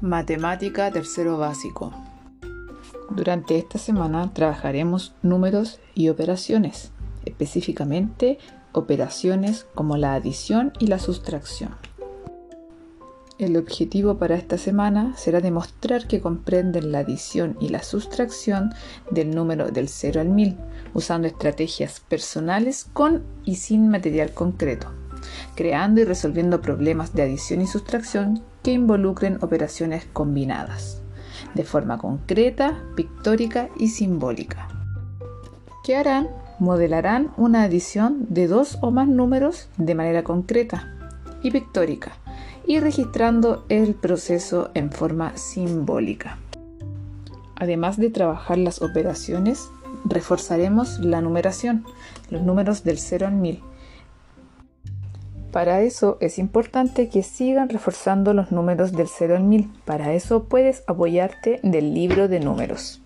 Matemática tercero básico. Durante esta semana trabajaremos números y operaciones, específicamente operaciones como la adición y la sustracción. El objetivo para esta semana será demostrar que comprenden la adición y la sustracción del número del 0 al 1000, usando estrategias personales con y sin material concreto creando y resolviendo problemas de adición y sustracción que involucren operaciones combinadas, de forma concreta, pictórica y simbólica. ¿Qué harán? Modelarán una adición de dos o más números de manera concreta y pictórica y registrando el proceso en forma simbólica. Además de trabajar las operaciones, reforzaremos la numeración, los números del 0 al 1000, para eso es importante que sigan reforzando los números del 0 al 1000. Para eso puedes apoyarte del libro de números.